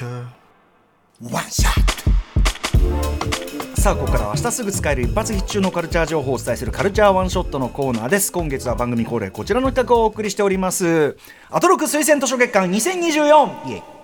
culture. One shot. さあここからは明日すぐ使える一発必中のカルチャー情報をお伝えするカルチャーワンショットのコーナーです今月は番組恒例こちらの企画をお送りしておりますアトロク推薦図書月間2024イエイ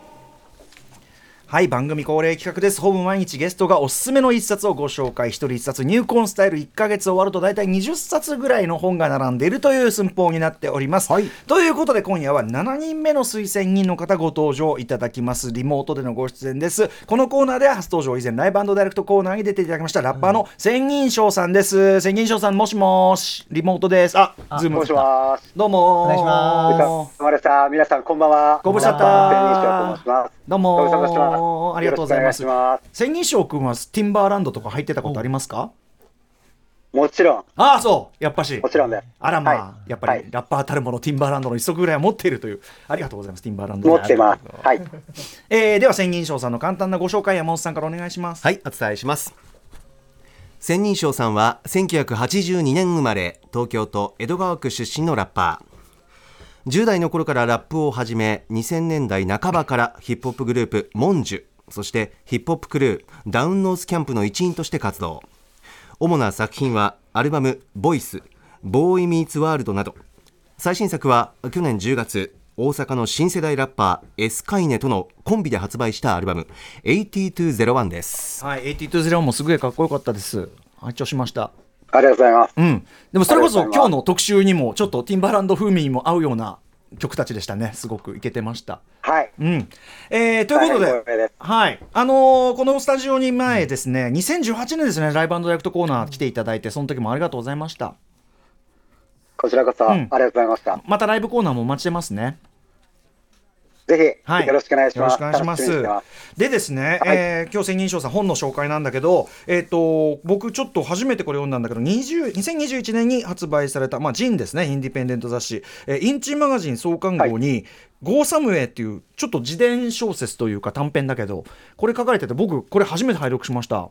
はい番組恒例企画です。ほぼ毎日ゲストがおすすめの一冊をご紹介。一人一冊入魂スタイル1か月終わると大体20冊ぐらいの本が並んでいるという寸法になっております、はい、ということで今夜は7人目の推薦人の方ご登場いただきます。リモートでのご出演です。このコーナーでは初登場以前ライブダイレクトコーナーに出ていただきましたラッパーの仙人掌さんです。仙人掌さんもしもし。リモートです。あズームもしもし。どうもお願いします。皆さんこんばんは。ご無沙汰。千人称と申しますどうもありがとうございます千人称君はティンバーランドとか入ってたことありますか？もちろん。ああ、そう。やっぱし。もちろんです。あらまあ、はい、やっぱり、ラッパーたるもの、ティンバーランドの一足ぐらいは持っているという。ありがとうございます、ティンバーランド。持ってます。はい。えー、では、千人称さんの簡単なご紹介、山本さんからお願いします。はい、お伝えします。千人称さんは、1982年生まれ、東京都江戸川区出身のラッパー。10代の頃からラップを始め2000年代半ばからヒップホップグループモンジュそしてヒップホップクルーダウンノースキャンプの一員として活動。主な作品はアルバム「ボイスボーイ・ミーツ・ワールド」など。最新作は去年10月大阪の新世代ラッパーエスカイネとのコンビで発売したアルバム「8201」です。はい8201もすごいかっこよかったです。拝聴しました。ありがとうございます。うん。でもそれこそ今日の特集にもちょっとティンバーランド風味にも合うような曲たちでしたね。すごくいけてました。はい。うん。えー、ということで、はい。あのー、このスタジオに前ですね、2018年ですね、ライブダイレクトコーナー来ていただいて、その時もありがとうございました。こちらこそ、うん、ありがとうございました。またライブコーナーもお待ちしてますね。ぜひ、はい、よろしくお願いします。よろしくお願いします。でですね、はい、えー、今日千人称さん本の紹介なんだけど、えっ、ー、と僕ちょっと初めてこれ読んだんだけど、20 2021年に発売されたまあジンですね、インディペンデント雑誌、えー、インチマガジン創刊号に、はい、ゴーサムウェイっていうちょっと自伝小説というか短編だけど、これ書かれてて僕これ初めて拝読しました。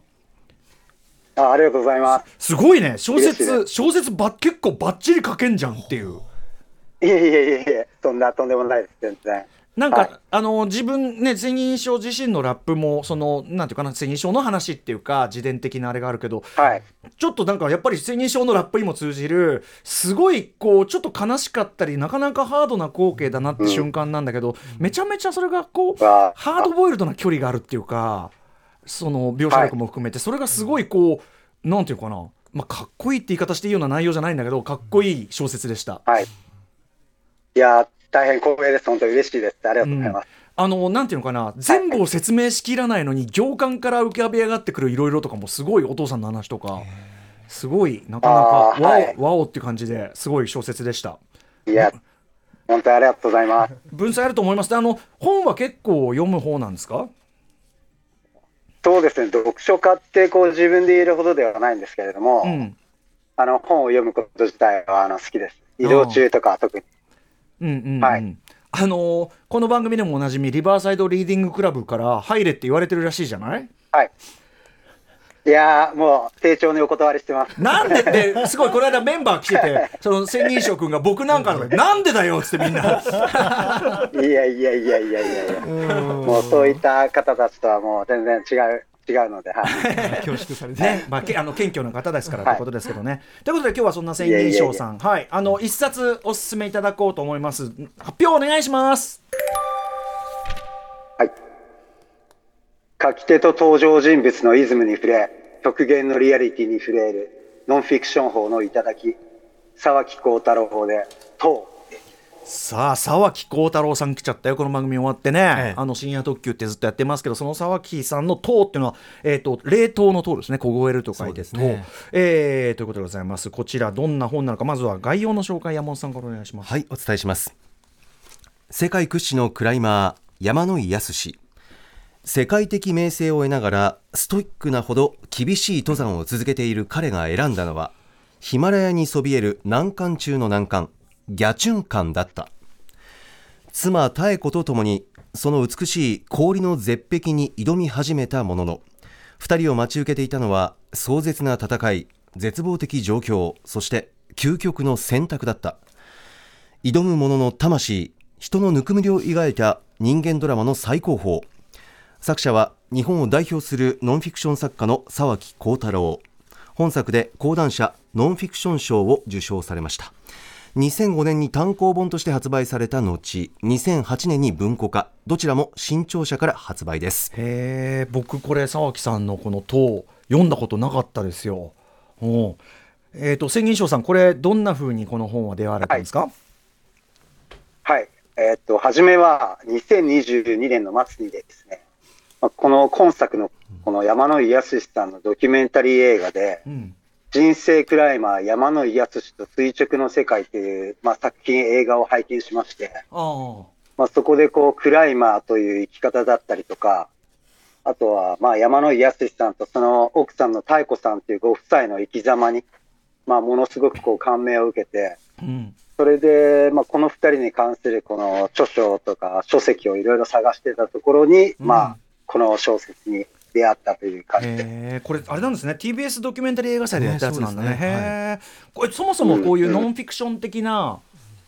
あありがとうございます。すごいね、小説小説ば結構ばっちり書けんじゃんっていう。いえいえいえいえ、そんなとんでもないです全然。なんか、はい、あの自分ね千人称自身のラップもそのなんていうかな千人称の話っていうか自伝的なあれがあるけど、はい、ちょっとなんかやっぱり千人称のラップにも通じるすごいこうちょっと悲しかったりなかなかハードな光景だなって瞬間なんだけど、うん、めちゃめちゃそれがこうハードボイルドな距離があるっていうかその描写力も含めて、それがすごいこうなんていうかなまあ、かっこいいって言い方していいような内容じゃないんだけどかっこいい小説でした。はい、いや大変光栄です。本当に嬉しいです。ありがとうございます。うん、あのなんていうのかな。全部を説明しきらないのに、行間から浮かび上がってくるいろいろとかもすごいお父さんの話とか。すごいなかなかわお、はい、わおっていう感じですごい小説でした。いや本当にありがとうございます。文才あると思います。あの本は結構読む方なんですか？そうですね。読書家ってこう自分で言えるほどではないんですけれども、うん、あの本を読むこと自体はあの好きです。移動中とか特にうんうん、うん、はい。あのー、この番組でもおなじみリバーサイドリーディングクラブから入れって言われてるらしいじゃない？はいいやもう、丁重にお断りしてます。なんでで、すごい、この間メンバー来てて、その千人称君が僕なんかの、なんでだよってみんな。いやいやいやいやいやいやもうそういった方たちとはもう全然違う違うので、はい、恐縮されて、ね、まあ、け あの謙虚な方ですからということですけどね。ということで、今日はそんな千人称さん、はい、あの一冊お勧めいただこうと思います。発表お願いします。はい。書き手と登場人物のイズムに触れ、極限のリアリティに触れるノンフィクション法のいただき、沢木幸太郎法で、とさあ沢木幸太郎さん来ちゃったよこの番組終わってね、ええ、あの深夜特急ってずっとやってますけどその沢木さんの「塔」っていうのは、えーと、冷凍の塔ですね。凍えると書いて「ね。えー、ということでございます。こちらどんな本なのかまずは概要の紹介山本さんからお願いします。はいお伝えします。世界屈指のクライマー山野井康世界的名声を得ながらストイックなほど厳しい登山を続けている彼が選んだのはヒマラヤにそびえる難関中の難関ギャチュン感だった。妻妙子と共にその美しい氷の絶壁に挑み始めたものの2人を待ち受けていたのは壮絶な戦い絶望的状況そして究極の選択だった。挑む者の魂人のぬくもりを描いた人間ドラマの最高峰。作者は日本を代表するノンフィクション作家の沢木幸太郎。本作で講談社ノンフィクション賞を受賞されました。2005年に単行本として発売された後2008年に文庫化。どちらも新潮社から発売です。へえ僕これ沢木さんのこの「塔」読んだことなかったですよ。う。んえー、と千銀賞さんこれどんなふうにこの本は出会われたんですか、はい。えーっと、初めは2022年の末にですね、まあこの今作のこの山野井康さんのドキュメンタリー映画で、うん人生クライマー山野井康と垂直の世界という、まあ、作品、映画を拝見しまして、あまあ、そこでこう、クライマーという生き方だったりとか、あとは、まあ、山野井康さんとその奥さんの妙子さんというご夫妻の生き様に、まあ、ものすごくこう、感銘を受けて、あうん。それで、まあ、この二人に関するこの著書とか書籍をいろいろ探してたところに、うん。まあ、この小説に出会ったという感じ。で。これあれなんですね。TBS ドキュメンタリー映画祭でやったやつなんだね。ねそうですね。へえこれそもそもこういううんノンフィクション的な、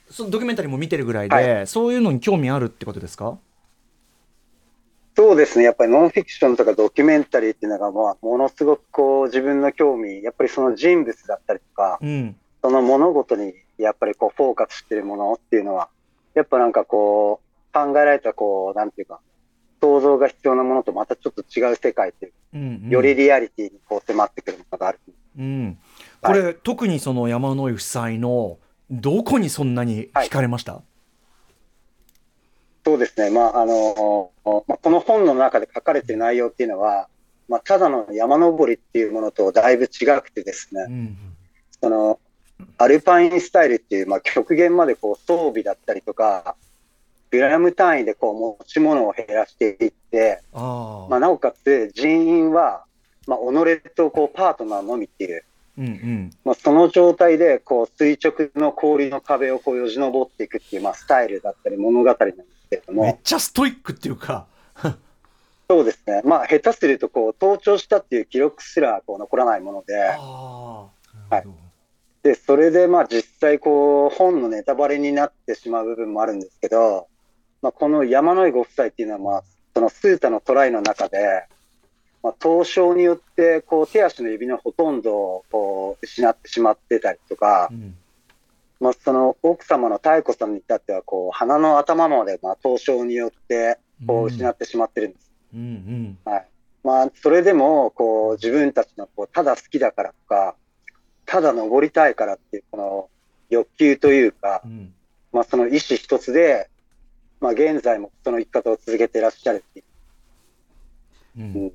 そのドキュメンタリーも見てるぐらいで、はそういうのに興味あるってことですか？そうですね。やっぱりノンフィクションとかドキュメンタリーっていうのが、まあ、ものすごくこう、自分の興味、やっぱりその人物だったりとか、うん。その物事にやっぱりこう、フォーカスしてるものっていうのは、やっぱなんかこう、考えられたこう、なんていうか、想像が必要なものとまたちょっと違う世界っていう、うんうん。よりリアリティにこう迫ってくるものがある。うん、これ、特にその山野井夫妻のどこにそんなに惹かれました、そうですね。まあ、あの、まあ、この本の中で書かれている内容っていうのは、まあ、ただの山登りっていうものとだいぶ違くてですね、うん。その、アルパインスタイルっていう、まあ、極限までこう装備だったりとか、グラム単位でこう持ち物を減らしていって、ああ、まあ、なおかつ人員は、まあ、己とこうパートナーのみっていう、うんうん。まあ、その状態でこう垂直の氷の壁をこうよじ登っていくっていう、まあ、スタイルだったり物語なんですけれども、めっちゃストイックっていうか。そうですね。まあ、下手すると、こう、盗聴したっていう記録すら、こう、残らないもので、あはい。で、それで、まあ、実際、こう、本のネタバレになってしまう部分もあるんですけど、まあ、この山野井ご夫妻っていうのは、まあ、そのスータのトライの中で、まあ、凍傷によって、こう、手足の指のほとんどを、こう、失ってしまってたりとかあ、う、んまあ、その奥様の妙子さんに至っては、こう、鼻の頭まで、まあ、凍傷によって、こう、失ってしまってるんです。うんうんはい。まあ、それでも、こう、自分たちの、こう、ただ好きだからとか、ただ登りたいからっていう、この欲求というかう、んまあ、その意思一つで、まあ、現在もその生き方を続けていらっしゃるっていう。ん。ん、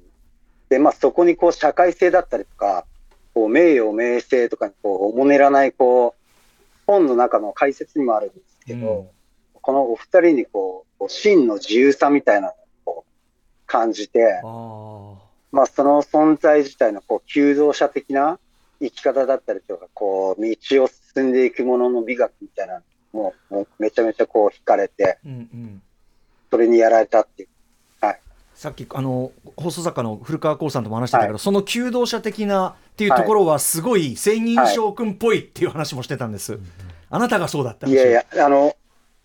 で、まあ、そこに、こう、社会性だったりとか、こう、名誉、名声とかに、こう、おもねらない、こう、本の中の解説にもあるんですけど、うん。このお二人に、こう、真の自由さみたいなのを感じて、まあ、その存在自体のこう求道者的な生き方だったりとか、こう、道を進んでいくものの美学みたいなのも、もうめちゃめちゃこう惹かれて、うんうん。それにやられたっていう。はい。さっきあの放送作家の古川光さんとも話してたけど、はい。その求道者的なっていうところはすごい千人将軍っぽいっていう話もしてたんです、あなたがそうだったいやいや、あの、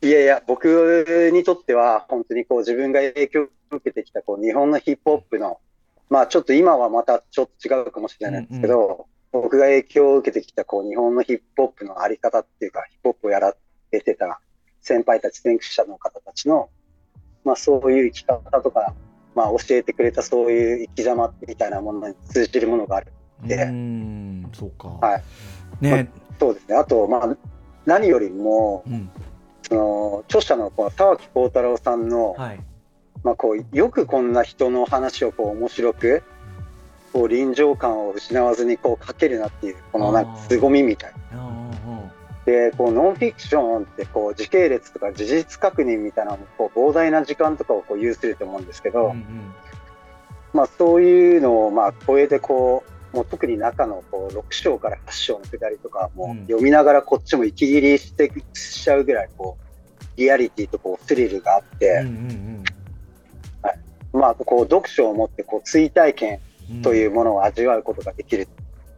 いやいや、僕にとっては、本当にこう自分が影響を受けてきたこう日本のヒップホップの、まあちょっと今はまたちょっと違うかもしれないんですけど、僕が影響を受けてきたこう日本のヒップホップのあり方っていうか、ヒップホップをやられてた先輩たち、先駆者の方たちの、まあそういう生き方とか、まあ教えてくれたそういう生き様みたいなものに通じるものがある。うーんそうか、はい。ねそうですね。あと、まあ何よりも、うんその著者のこの沢木幸太郎さんの、はいまあ、こうよくこんな人の話をこう面白くこう臨場感を失わずにこう書けるなっていうこのなんか凄みみたいな。うんうんでこうノンフィクションってこう時系列とか事実確認みたいなのもこう膨大な時間とかをこう有すると思うんですけど、うんうんまあ、そういうのをまあ超えてこうもう特に中のこう6章から8章のくだりとかもうん読みながらこっちも息切りしてしちゃうぐらいこうリアリティとこうスリルがあって。うんうんまあ、こう読書を持ってこう追体験うんというものを味わうことができる、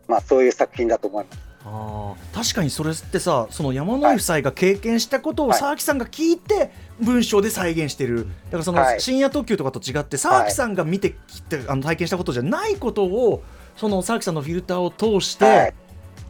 まあ、そういう作品だと思います。あ確かにそれってさその山野井夫妻が経験したことを沢木さんが聞いて文章で再現してる。だからその深夜特急とかと違って沢木さんが見てきてあの体験したことじゃないことをその沢木さんのフィルターを通して、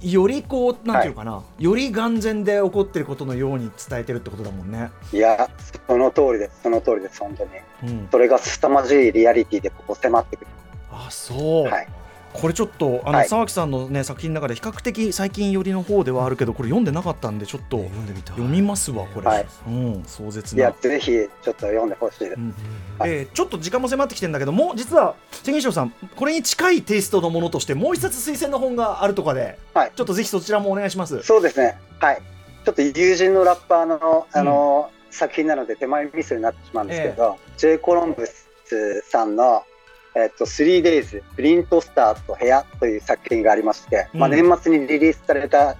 よりこうなんていうかな、はい、より眼前で起こってることのように伝えてるってことだもんね。いやその通りです。その通りです本当に、うん、それが凄まじいリアリティでここ迫ってくる。あそう、はいこれちょっとあの、はい、沢木さんの、ね、作品の中で比較的最近寄りの方ではあるけどこれ読んでなかったんでちょっと読んでみた読みますわこれ、はい、うん、壮絶な。いやぜひちょっと読んでほしいです、うんはい、えー、ちょっと時間も迫ってきてるんだけども実は千銀賞さんこれに近いテイストのものとしてもう一冊推薦の本があるとかで、はい、ちょっとぜひそちらもお願いします。そうですね。はい。ちょっと友人のラッパーのあの、うん、作品なので手前ミスになってしまうんですけど、えー、J. コロンブスさんのえっと、3days プリントスターと部屋という作品がありまして、うん、まあ、年末にリリースされた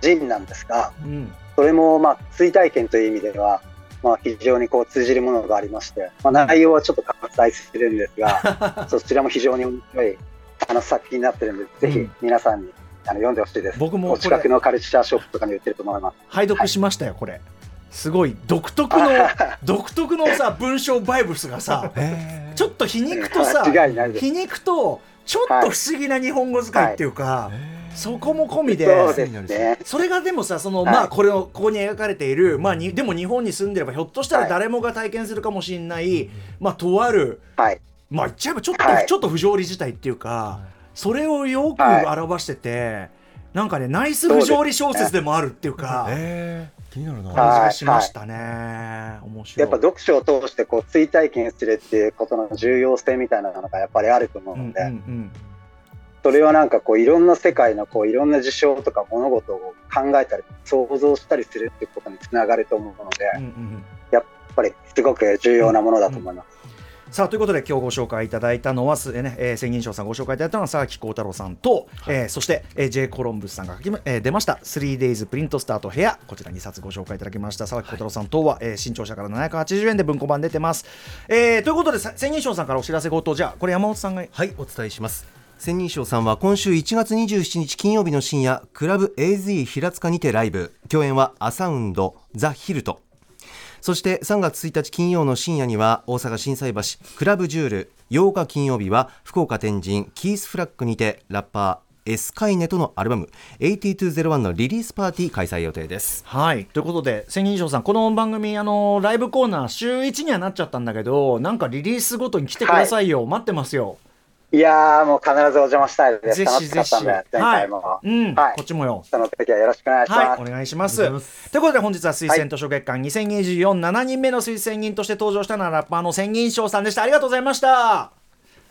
ジンなんですが、うん、それもまあ追体験という意味では、まあ、非常にこう通じるものがありまして、まあ、内容はちょっと割愛するんですが、そちらも非常に面白いあの作品になってるんで、ぜひ皆さんにあの読んでほしいです。僕もお近くのカルチャーショップとかに売ってると思います。拝読しましたよ、はい、これ。すごい独特の 独特のさ文章バイブスがさちょっと皮肉とさ 皮肉とちょっと不思議な日本語遣いっていうか、はい、そこも込みでそれがでもさその、はい、まあこれをここに描かれている、まあ、にでも日本に住んでればひょっとしたら誰もが体験するかもしれない、まあとある、まあ言っちゃえばちょっと、ちょっと不条理事態っていうかそれをよく表してて、なんかねナイス不条理小説でもあるっていうか。気になるな。感じがしましたね、はい、面白い。やっぱ読書を通してこう追体験するっていうことの重要性みたいなのがやっぱりあると思うので、うんうんうん、それはなんかこういろんな世界のこういろんな事象とか物事を考えたり想像したりするっていうことにつながると思うので、うんうん、やっぱりすごく重要なものだと思います。さあということで今日ご紹介いただいたのはすでね、えー、千銀賞さんご紹介いただいたのは佐々木幸太郎さんと、はい、えー、そして、えー、J コロンブスさんが、えー、出ました。3days プリントスタート部屋。こちら2冊ご紹介いただきました。佐々木幸太郎さんとは、はい、えー、新潮社から780円で文庫版出てます、えー、ということで千銀賞さんからお知らせごとじゃあこれ山本さんがはいお伝えします。千人称さんは今週1月27日金曜日の深夜クラブ AZ 平塚にてライブ。共演はアサウンドザ・ヒルトそして3月1日金曜の深夜には大阪心斎橋クラブジュール8日金曜日は福岡天神キースフラッグにてラッパーエスカイネとのアルバム8201のリリースパーティー開催予定です。はいということで千人以上さんこの番組あのライブコーナー週1にはなっちゃったんだけどなんかリリースごとに来てくださいよ、はい、待ってますよ。いやもう必ずお邪魔したいです。ぜひぜひ。前回も。はい、うん、はい、こっちもよ。その時はよろしくお願いします。はい、お願いします。ということで本日は推薦図書月間2024、はい、7人目の推薦人として登場したのはラッパーの千人賞さんでした。ありがとうございました。あ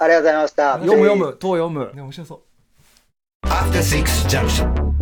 りがとうございました。読む読む、と読む。ね、面白そう。After Six Junction